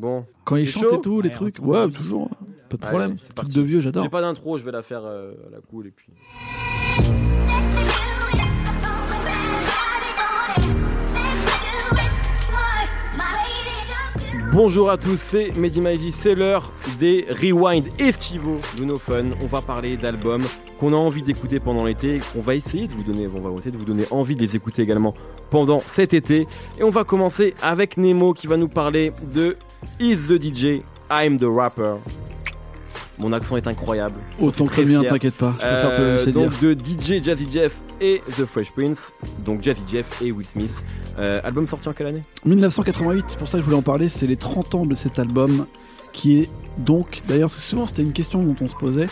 Bon. Quand il chante et tout, les trucs. Ouais, toujours. Pas de problème. c'est Truc de vieux, j'adore. J'ai pas d'intro, je vais la faire euh, à la cool et puis. Bonjour à tous, c'est Mehdi c'est l'heure des Rewind estivaux de nos fun. On va parler d'albums qu'on a envie d'écouter pendant l'été, qu'on va essayer de vous donner, on va essayer de vous donner envie de les écouter également pendant cet été. Et on va commencer avec Nemo qui va nous parler de Is the DJ, I'm the Rapper. Mon accent est incroyable. Autant que très le mien, fier. t'inquiète pas. Je préfère te le Euh, dire. donc de DJ Jazzy Jeff et The Fresh Prince, donc Jazzy Jeff et Will Smith. Euh, album sorti en quelle année? 1988, c'est pour ça que je voulais en parler, c'est les 30 ans de cet album qui est donc, d'ailleurs souvent c'était une question dont on se posait,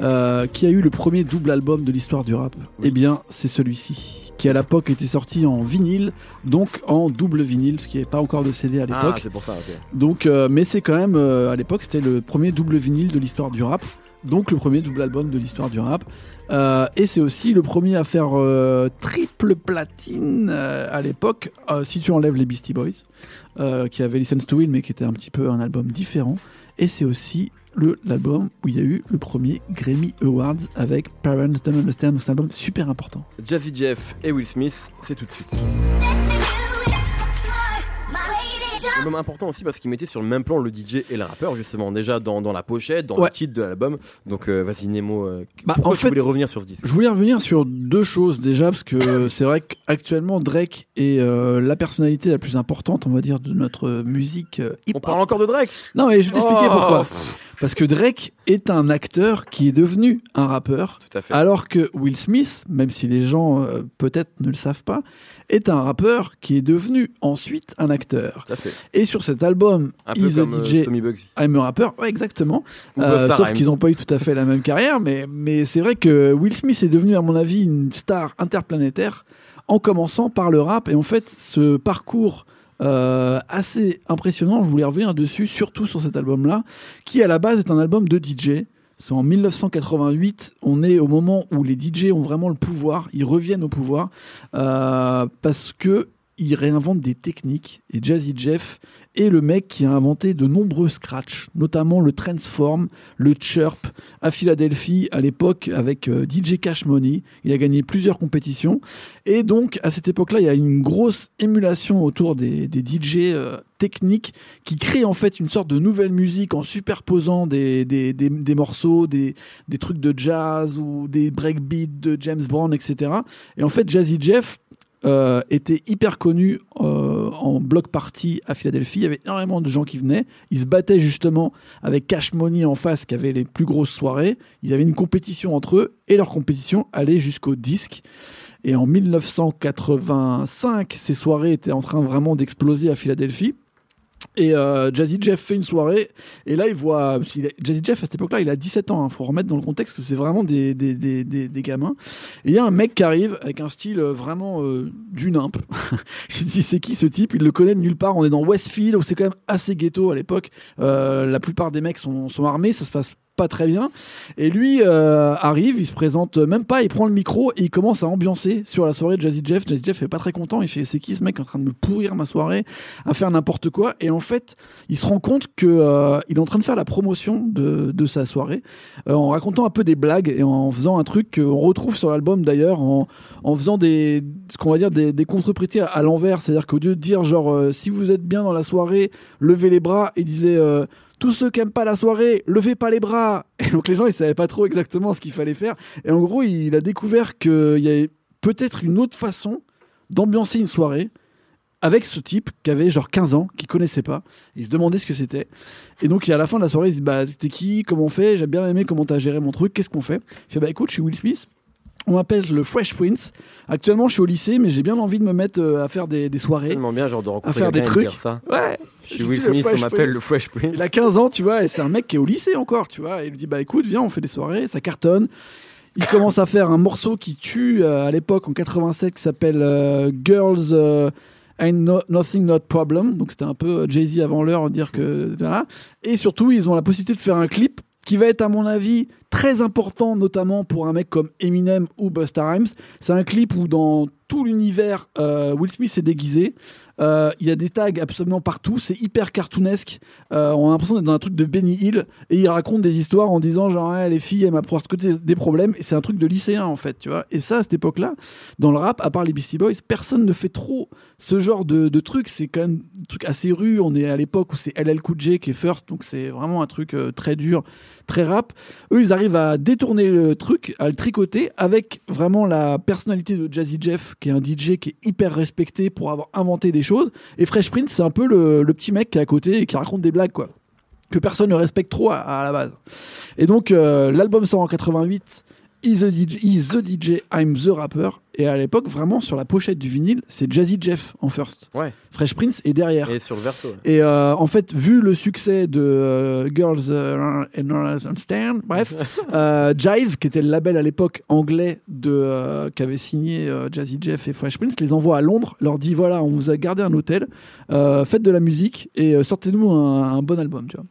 euh, qui a eu le premier double album de l'histoire du rap Oui. Eh bien c'est celui-ci, qui à l'époque était sorti en vinyle, donc en double vinyle, ce qui n'est pas encore de CD à Ah, l'époque. c'est pour ça, ok. donc, euh, mais c'est quand même, euh, à l'époque c'était le premier double vinyle de l'histoire du rap, donc le premier double album de l'histoire du rap. Euh, et c'est aussi le premier à faire euh, triple platine euh, à l'époque, euh, si tu enlèves les Beastie Boys, euh, qui avait License to Win, mais qui était un petit peu un album différent. Et c'est aussi le- l'album où il y a eu le premier Grammy Awards avec Parents Don't Understand. C'est un album super important. Jazzy Jeff et Will Smith, c'est tout de suite. Album important aussi parce qu'il mettait sur le même plan le DJ et le rappeur, justement, déjà dans, dans la pochette, dans Ouais. le titre de l'album. Donc euh, vas-y Nemo, euh, Bah, en tu fait- voulais revenir sur ce disque? Je voulais revenir sur deux choses déjà, parce que c'est vrai qu'actuellement Drake est euh, la personnalité la plus importante, on va dire, de notre musique euh, On hip-hop. parle encore de Drake? Non mais je vais t'expliquer Oh, pourquoi. Parce que Drake est un acteur qui est devenu un rappeur, Tout à fait. alors que Will Smith, même si les gens euh, peut-être ne le savent pas, est un rappeur qui est devenu ensuite un acteur. Tout à fait. Et sur cet album, Un peu He's a comme euh, DJ, Tommy Bugsy. I'm a Rapper, ouais, exactement. Euh, sauf qu'ils n'ont pas eu tout à fait la même carrière, mais, mais c'est vrai que Will Smith est devenu, à mon avis, une star interplanétaire en commençant par le rap. Et en fait, ce parcours euh, assez impressionnant, je voulais revenir dessus, surtout sur cet album-là, qui à la base est un album de DJ. C'est en 1988, on est au moment où les DJ ont vraiment le pouvoir, ils reviennent au pouvoir, euh, parce que ils réinventent des techniques. Et Jazzy Jeff est le mec qui a inventé de nombreux scratchs, notamment le Transform, le Chirp à Philadelphie à l'époque avec euh, DJ Cash Money. Il a gagné plusieurs compétitions. Et donc, à cette époque-là, il y a une grosse émulation autour des, DJ euh, techniques qui créent en fait une sorte de nouvelle musique en superposant des, des, morceaux, des trucs de jazz ou des breakbeats de James Brown, etc. Et en fait, Jazzy Jeff euh, était hyper connu euh, en block party à Philadelphie. Il y avait énormément de gens qui venaient. Ils se battaient justement avec Cash Money en face, qui avait les plus grosses soirées. Il y avait une compétition entre eux et leur compétition allait jusqu'au disque. Et en 1985, ces soirées étaient en train vraiment d'exploser à Philadelphie. Et euh, Jazzy Jeff fait une soirée, et là il voit. Jazzy Jeff à cette époque-là, il a 17 ans, il faut remettre dans le contexte que c'est vraiment des, des, des, des, gamins. Et il y a un mec qui arrive avec un style euh, vraiment euh, du nimp. Je dis c'est qui ce type? Il le connaît de nulle part. On est dans Westfield, où c'est quand même assez ghetto à l'époque. Euh, la plupart des mecs sont armés, ça se passe pas très bien. Et lui euh, arrive, il se présente même pas, il prend le micro et il commence à ambiancer sur la soirée de Jazzy Jeff. Jazzy Jeff est pas très content, il fait c'est qui ce mec en train de me pourrir ma soirée, à faire n'importe quoi. Et en fait, il se rend compte que euh, il est en train de faire la promotion de, de sa soirée euh, en racontant un peu des blagues et en faisant un truc qu'on retrouve sur l'album d'ailleurs en, en faisant des ce qu'on va dire des, des contre-prêtés à, à l'envers, c'est-à-dire qu'au lieu de dire genre si vous êtes bien dans la soirée, levez les bras, il disait tous ceux qui aiment pas la soirée, levez pas les bras. Et donc les gens ils savaient pas trop exactement ce qu'il fallait faire. Et en gros il a découvert qu'il y avait peut-être une autre façon d'ambiancer une soirée avec ce type qui avait genre 15 ans, qui connaissait pas. Il se demandait ce que c'était. Et donc à la fin de la soirée il se dit bah t'es qui, comment on fait, j'ai bien aimé comment t'as géré mon truc, qu'est-ce qu'on fait? Il fait bah écoute je suis Will Smith. On m'appelle le Fresh Prince. Actuellement, je suis au lycée, mais j'ai bien envie de me mettre euh, à faire des, des C'est soirées. tellement bien, genre de rencontrer faire des trucs. dire ça. Ouais. Je suis Will Smith, on m'appelle le Fresh Prince. Il a 15 ans, tu vois, et c'est un mec qui est au lycée encore, tu vois. Et il lui dit Bah écoute, viens, on fait des soirées, ça cartonne. Il commence à faire un morceau qui tue euh, à l'époque en 87 qui s'appelle euh, Girls Ain't no- Nothing Not Problem. Donc c'était un peu Jay-Z avant l'heure, dire que. Voilà. Et surtout, ils ont la possibilité de faire un clip qui va être, à mon avis, très important, notamment pour un mec comme Eminem ou Busta Rhymes. C'est un clip où dans tout l'univers, euh, Will Smith est déguisé. Euh, Il y a des tags absolument partout, c'est hyper cartoonesque. Euh, on a l'impression d'être dans un truc de Benny Hill et il raconte des histoires en disant genre les filles elles m'apportent que des, problèmes et c'est un truc de lycéen en fait, tu vois. Et ça à cette époque-là, dans le rap, à part les Beastie Boys, personne ne fait trop ce genre de, de truc. C'est quand même un truc assez rue. On est à l'époque où c'est LL Cool J qui est first, donc c'est vraiment un truc très dur, très rap. Eux, ils arrivent à détourner le truc, à le tricoter avec vraiment la personnalité de Jazzy Jeff, qui est un DJ qui est hyper respecté pour avoir inventé des choses. Et Fresh Prince, c'est un peu le, petit mec qui est à côté et qui raconte des blagues, quoi. Que personne ne respecte trop à, à la base. Et donc, euh, l'album sort en 88. Is the, DJ, Is the DJ, I'm the Rapper. Et à l'époque, vraiment, sur la pochette du vinyle, c'est Jazzy Jeff en first. Ouais. Fresh Prince est derrière. Et sur le verso. ouais. Et euh, en fait, vu le succès de euh, Girls euh, and Understand, bref, euh, Jive, qui était le label à l'époque anglais de qu'avait signé Jazzy Jeff et Fresh Prince, les envoie à Londres, leur dit voilà, on vous a gardé un hôtel, faites de la musique et sortez-nous un, un bon album, tu vois.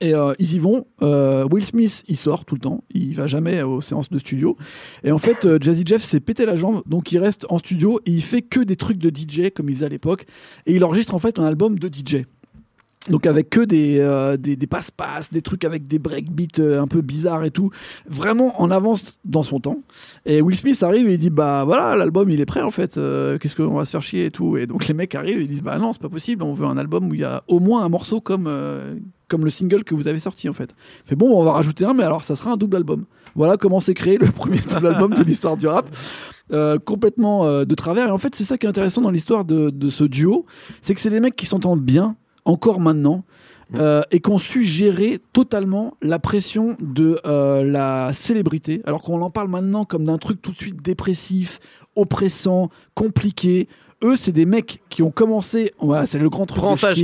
Et euh, ils y vont. Euh, Will Smith, il sort tout le temps. Il va jamais aux séances de studio. Et en fait, euh, Jazzy Jeff s'est pété la jambe, donc il reste en studio et il fait que des trucs de DJ comme il faisait à l'époque. Et il enregistre en fait un album de DJ. Donc avec que des, des, passe-passe, des trucs avec des breakbeats un peu bizarres et tout. Vraiment en avance dans son temps. Et Will Smith arrive et il dit bah voilà l'album il est prêt en fait. Qu'est-ce qu'on va se faire chier et tout. Et donc les mecs arrivent et ils disent bah non c'est pas possible. On veut un album où il y a au moins un morceau comme comme le single que vous avez sorti en fait. Fait bon on va rajouter un mais alors ça sera un double album. Voilà comment s'est créé le premier double album de l'histoire du rap. Euh, complètement euh, de travers. Et en fait, c'est ça qui est intéressant dans l'histoire de, de ce duo, c'est que c'est des mecs qui s'entendent bien, encore maintenant, euh, et qui ont su gérer totalement la pression de euh, la célébrité, alors qu'on en parle maintenant comme d'un truc tout de suite dépressif, oppressant, compliqué. Eux, c'est des mecs qui ont commencé. Voilà, c'est le grand truc Prends de. C'est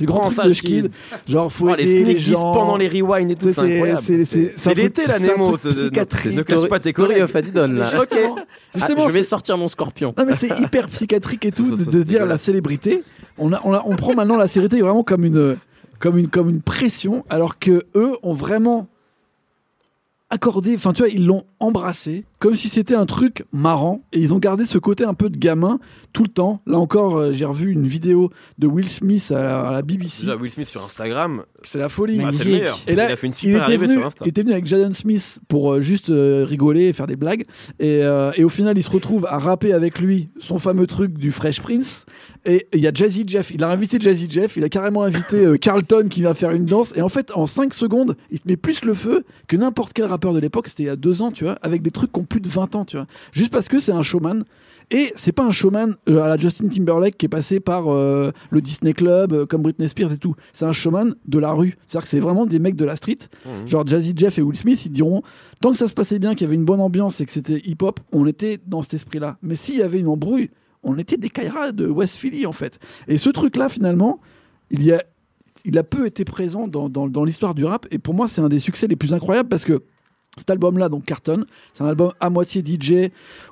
le grand Prends truc de. Genre, faut Oh, les aider les gens. pendant les rewinds et tout, C'est- c'est incroyable. c'est- c'est- C'est un l'été la Nemo. Ne cache pas tes Story collègues. of Adidon, là. Justement, justement, Ah, je vais sortir mon scorpion. Non mais c'est hyper psychiatrique et tout de, dire la célébrité. On, a, on, a- on prend maintenant la célébrité vraiment comme une, comme une, comme une pression, alors que eux ont vraiment accordé, enfin tu vois, ils l'ont embrassé comme si c'était un truc marrant et ils ont gardé ce côté un peu de gamin tout le temps. Là encore, euh, j'ai revu une vidéo de Will Smith à la, à la BBC. Déjà, Will Smith sur Instagram, C'est la folie. bah, c'est le Magnifique. meilleur. Et là, il a fait une super était, arrivée venu, sur Insta. il était venu avec Jaden Smith pour euh, juste euh, rigoler et faire des blagues. Et, et au final, il se retrouve à rapper avec lui son fameux truc du Fresh Prince. Et il y a Jazzy Jeff. Il a invité Jazzy Jeff. Il a carrément invité Carlton qui va faire une danse. Et en fait, en 5 secondes, il te met plus le feu que n'importe quel rappeur de l'époque. C'était il y a 2 ans, tu vois, avec des trucs qui ont plus de 20 ans, tu vois. Juste parce que c'est un showman. Et c'est pas un showman euh, à la Justin Timberlake qui est passé par euh, le Disney Club, euh, comme Britney Spears et tout. C'est un showman de la rue. C'est-à-dire que c'est vraiment des mecs de la street. Mhm. Genre Jazzy Jeff et Will Smith, ils diront tant que ça se passait bien, qu'il y avait une bonne ambiance et que c'était hip-hop, on était dans cet esprit-là. Mais s'il y avait une embrouille, on était des Kaira de West Philly en fait. Et ce truc-là, finalement, il y a, il a peu été présent dans, dans, dans l'histoire du rap. Et pour moi, c'est un des succès les plus incroyables parce que cet album-là, donc Carton, c'est un album à moitié DJ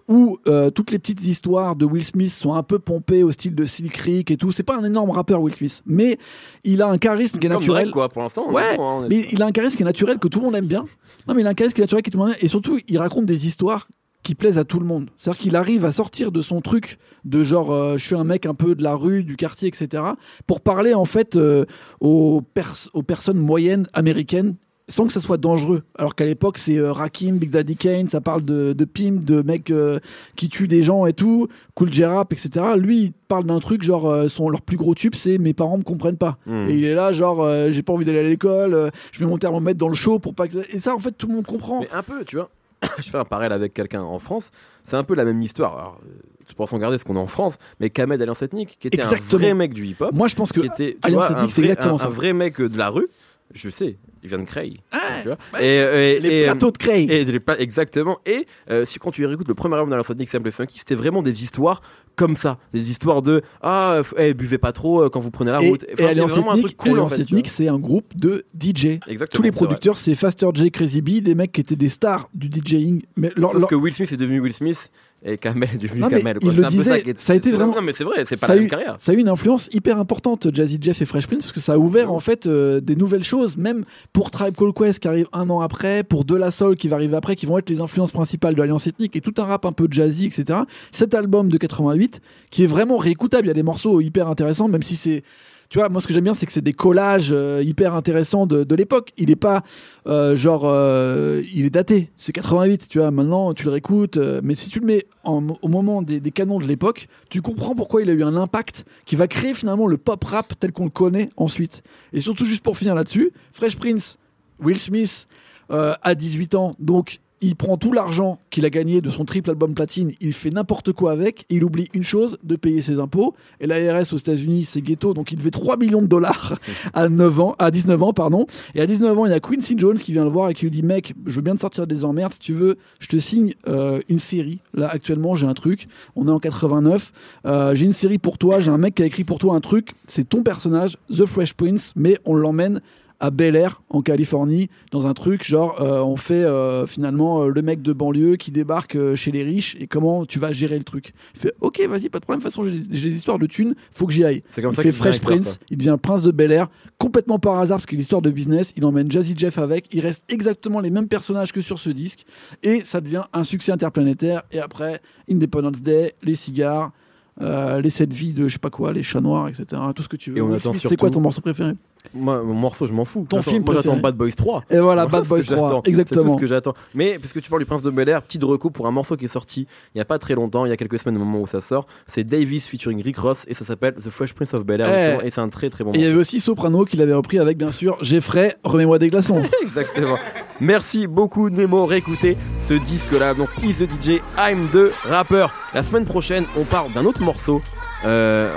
où euh, toutes les petites histoires de Will Smith sont un peu pompées au style de Silk Creek et tout. C'est pas un énorme rappeur Will Smith, mais il a un charisme qui est Comme naturel. Drake, quoi, pour l'instant. Ouais, bon, hein, est- mais il a un charisme qui est naturel que tout le monde aime bien. Non, mais il a un charisme qui est naturel que tout le monde aime. Et surtout, il raconte des histoires qui plaisent à tout le monde. C'est-à-dire qu'il arrive à sortir de son truc de genre euh, je suis un mec un peu de la rue, du quartier, etc. pour parler en fait euh, aux, pers- aux personnes moyennes américaines sans que ça soit dangereux. Alors qu'à l'époque, c'est euh, Rakim, Big Daddy Kane, ça parle de, de pimp, de mecs euh, qui tuent des gens et tout, Cool J-Rap, etc. Lui, il parle d'un truc genre, euh, son, leur plus gros tube, c'est mes parents me comprennent pas. Mhm. Et il est là, genre, j'ai pas envie d'aller à l'école, je mets mon thermomètre dans le chaud pour pas que. Et ça, en fait, tout le monde comprend. Mais un peu, tu vois. je fais un parallèle avec quelqu'un en France. C'est un peu la même histoire. Alors, je pense en garder ce qu'on a en France. Mais Kamed Alliance Ethnique, qui était Exactement. un vrai mec du hip-hop. Moi, je pense que. qui était tu Alliance vois, un Ethnique, c'est vrai- exactement un- ça. Un vrai mec de la rue. Je sais, il vient de Creil. tu vois. ouais. et, et- Les et, euh, plateaux de Cray. et exactement. Et euh, si quand tu réécoutes le premier album Ethnique, Simple Funky, c'était vraiment des histoires comme ça, des histoires de ah, eh, buvez pas trop euh, quand vous prenez la Et, route. et Enfin, a Alliance Ethnique, cool en fait. c'est un groupe de DJ. Exactement, Tous les producteurs, c'est Faster J, Crazy B, des mecs qui étaient des stars du DJing. Mais leur- Sauf leur- que Will Smith est devenu Will Smith et Kamel du Non, Kamel. il quoi. le C'est un peu disait, qui est- ça a été vraiment- Non, mais c'est vrai, c'est pas ça la a même carrière. Ça a eu une influence hyper importante, Jazzy Jeff et Fresh Prince, parce que ça a ouvert en fait euh, des nouvelles choses, même pour Tribe Called Quest qui arrive un an après, pour De La Soul qui va arriver après, qui vont être les influences principales de l'Alliance Ethnique et tout un rap un peu jazzy, etc. Cet album de 88 qui est vraiment réécoutable, il y a des morceaux hyper intéressants, même si c'est tu vois, moi ce que j'aime bien, c'est que c'est des collages euh, hyper intéressants de, l'époque. Il est pas euh, genre, euh, il est daté. C'est 88, tu vois. Maintenant, tu le réécoutes, mais si tu le mets au moment des, des canons de l'époque, tu comprends pourquoi il a eu un impact qui va créer finalement le pop rap tel qu'on le connaît ensuite. Et surtout, juste pour finir là-dessus, Fresh Prince, Will Smith a 18 ans, donc il prend tout l'argent qu'il a gagné de son triple album platine, il fait n'importe quoi avec, et il oublie une chose, de payer ses impôts. Et l'ARS aux États-Unis, c'est ghetto, donc il devait 3 millions de dollars à 9 ans, à 19 ans, pardon. Et à 19 ans, il y a Quincy Jones qui vient le voir et qui lui dit, mec, je veux bien te sortir des emmerdes, si tu veux, je te signe euh, une série. Là, actuellement, j'ai un truc, on est en 89, euh, j'ai une série pour toi, j'ai un mec qui a écrit pour toi un truc, c'est ton personnage, The Fresh Prince, mais on l'emmène à Bel Air en Californie dans un truc genre euh, on fait euh, finalement euh, le mec de banlieue qui débarque chez les riches et comment tu vas gérer le truc. Il fait ok vas-y pas de problème de toute façon j'ai des histoires de thunes faut que j'y aille. C'est comme il ça fait Fresh Prince il devient prince de Bel Air complètement par hasard parce qu'il est l'histoire de business il emmène Jazzy Jeff avec il reste exactement les mêmes personnages que sur ce disque et ça devient un succès interplanétaire et après Independence Day les cigares euh, les sept vies de je sais pas quoi les chats noirs etc tout ce que tu veux Et on attend c'est quoi ton morceau préféré? Moi, mon morceau, je m'en fous. Ton film Moi, j'attends. Bad Boys 3. Et voilà, Moi, Bad c'est Boys ce que j'attends. 3, C'est tout exactement. ce que j'attends. Mais parce que tu parles du Prince de Bel Air, petite reco pour un morceau qui est sorti il y a pas très longtemps, il y a quelques semaines au moment où ça sort. C'est Davis featuring Rick Ross et ça s'appelle The Fresh Prince of Bel Air. Eh. Et c'est un très très bon Et il y avait aussi Soprano qui l'avait repris avec, bien sûr, Jeffrey, remets-moi des glaçons. Exactement. Merci beaucoup Nemo. Réécoutez ce disque-là. Donc Is the DJ, I'm the Rapper. La semaine prochaine, on parle d'un autre morceau, euh,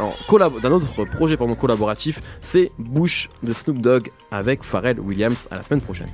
d'un autre projet pardon, collaboratif. C'est Bush de Snoop Dogg avec Pharrell Williams. À la semaine prochaine.